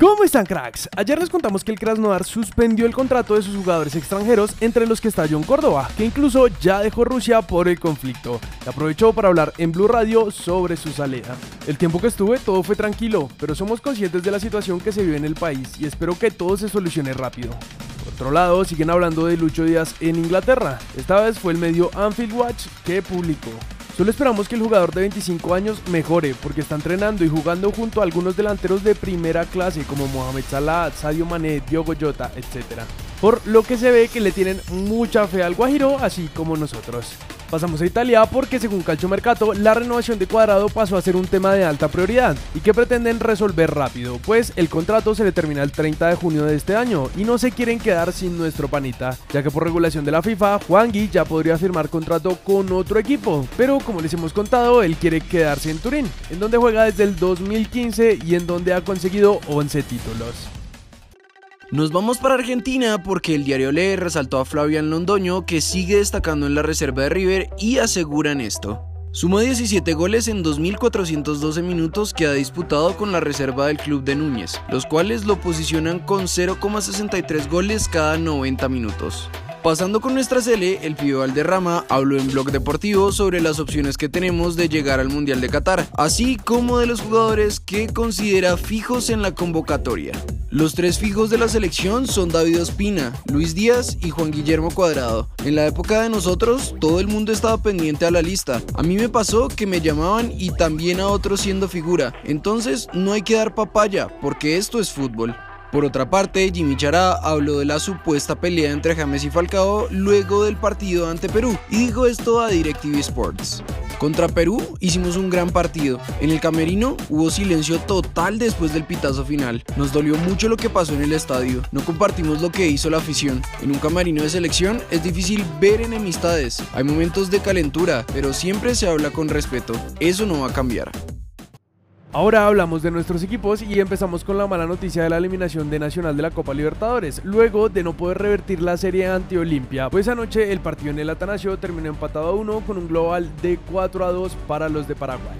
¿Cómo están cracks? Ayer les contamos que el Krasnodar suspendió el contrato de sus jugadores extranjeros, entre los que está John Córdoba, que incluso ya dejó Rusia por el conflicto. Y aprovechó para hablar en Blue Radio sobre su salida. El tiempo que estuve todo fue tranquilo, pero somos conscientes de la situación que se vive en el país y espero que todo se solucione rápido. Por otro lado, siguen hablando de Lucho Díaz en Inglaterra. Esta vez fue el medio Anfield Watch que publicó. Solo esperamos que el jugador de 25 años mejore porque está entrenando y jugando junto a algunos delanteros de primera clase como Mohamed Salah, Sadio Mané, Diogo Jota, etc. Por lo que se ve que le tienen mucha fe al Guajiro, así como nosotros. Pasamos a Italia porque según Calcio Mercato, la renovación de Cuadrado pasó a ser un tema de alta prioridad. Y que pretenden resolver rápido, pues el contrato se le termina el 30 de junio de este año y no se quieren quedar sin nuestro panita, ya que por regulación de la FIFA, Juan Gui ya podría firmar contrato con otro equipo, pero como les hemos contado, él quiere quedarse en Turín, en donde juega desde el 2015 y en donde ha conseguido 11 títulos. Nos vamos para Argentina porque el diario Le resaltó a Flavian Londoño que sigue destacando en la reserva de River y aseguran esto. Sumó 17 goles en 2.412 minutos que ha disputado con la reserva del club de Núñez, los cuales lo posicionan con 0,63 goles cada 90 minutos. Pasando con nuestra sele, el Pío Valderrama habló en Blog Deportivo sobre las opciones que tenemos de llegar al Mundial de Qatar, así como de los jugadores que considera fijos en la convocatoria. Los tres fijos de la selección son David Ospina, Luis Díaz y Juan Guillermo Cuadrado. En la época de nosotros, todo el mundo estaba pendiente a la lista. A mí me pasó que me llamaban y también a otros siendo figura. Entonces no hay que dar papaya, porque esto es fútbol. Por otra parte, Jimmy Chará habló de la supuesta pelea entre James y Falcao luego del partido ante Perú y dijo esto a DirecTV Sports. Contra Perú hicimos un gran partido. En el camerino hubo silencio total después del pitazo final. Nos dolió mucho lo que pasó en el estadio. No compartimos lo que hizo la afición. En un camerino de selección es difícil ver enemistades. Hay momentos de calentura, pero siempre se habla con respeto. Eso no va a cambiar. Ahora hablamos de nuestros equipos y empezamos con la mala noticia de la eliminación de Nacional de la Copa Libertadores, luego de no poder revertir la serie ante Olimpia, pues anoche el partido en el Atanasio terminó empatado a 1 con un global de 4 a 2 para los de Paraguay.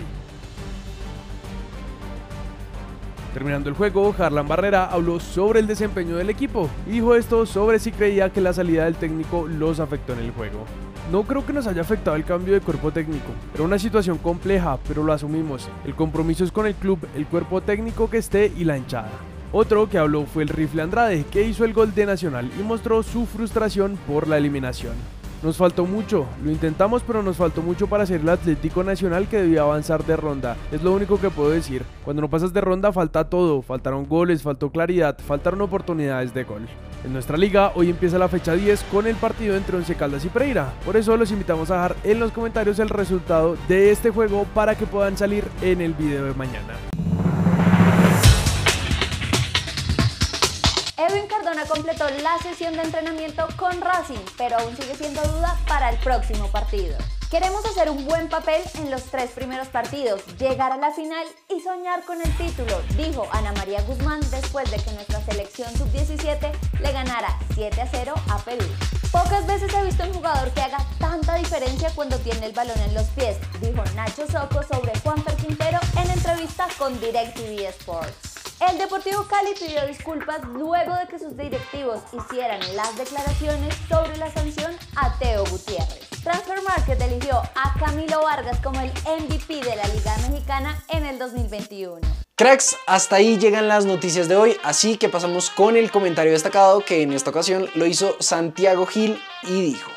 Terminando el juego, Harlan Barrera habló sobre el desempeño del equipo y dijo esto sobre si creía que la salida del técnico los afectó en el juego. No creo que nos haya afectado el cambio de cuerpo técnico. Era una situación compleja, pero lo asumimos. El compromiso es con el club, el cuerpo técnico que esté y la hinchada. Otro que habló fue el Rifle Andrade, que hizo el gol de Nacional y mostró su frustración por la eliminación. Nos faltó mucho, lo intentamos pero nos faltó mucho para ser el Atlético Nacional que debía avanzar de ronda, es lo único que puedo decir. Cuando no pasas de ronda falta todo, faltaron goles, faltó claridad, faltaron oportunidades de gol. En nuestra liga hoy empieza la fecha 10 con el partido entre Once Caldas y Pereira, por eso los invitamos a dejar en los comentarios el resultado de este juego para que puedan salir en el video de mañana. Completó la sesión de entrenamiento con Racing, pero aún sigue siendo duda para el próximo partido. Queremos hacer un buen papel en los tres primeros partidos, llegar a la final y soñar con el título, dijo Ana María Guzmán después de que nuestra selección sub-17 le ganara 7 a 0 a Perú. Pocas veces he visto un jugador que haga tanta diferencia cuando tiene el balón en los pies, dijo Nacho Soco sobre Juan Quintero en entrevista con DirecTV Sports. El Deportivo Cali pidió disculpas luego de que sus directivos hicieran las declaraciones sobre la sanción a Teo Gutiérrez. Transfer Market eligió a Camilo Vargas como el MVP de la Liga Mexicana en el 2021. Cracks, hasta ahí llegan las noticias de hoy, así que pasamos con el comentario destacado que en esta ocasión lo hizo Santiago Gil y dijo.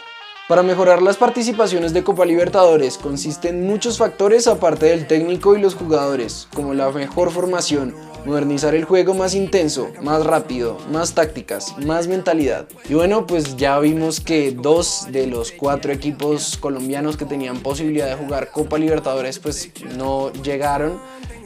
Para mejorar las participaciones de Copa Libertadores consisten muchos factores aparte del técnico y los jugadores, como la mejor formación, modernizar el juego más intenso, más rápido, más tácticas, más mentalidad. Y bueno, pues ya vimos que dos de los cuatro equipos colombianos que tenían posibilidad de jugar Copa Libertadores pues no llegaron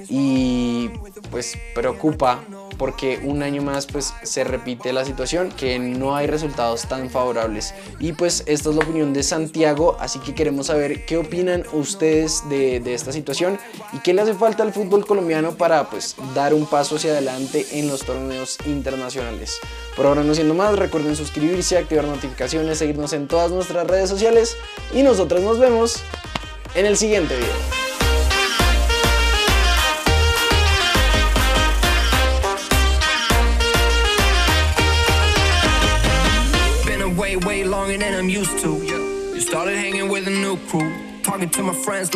y pues preocupa porque un año más pues se repite la situación que no hay resultados tan favorables. Y pues esta es la opinión de Santiago así que queremos saber qué opinan ustedes de, de esta situación y qué le hace falta al fútbol colombiano para pues dar un paso hacia adelante en los torneos internacionales. Por ahora no siendo más recuerden suscribirse activar notificaciones seguirnos en todas nuestras redes sociales y nosotros nos vemos en el siguiente video than I'm used to. You started hanging with a new crew, talking to my friends.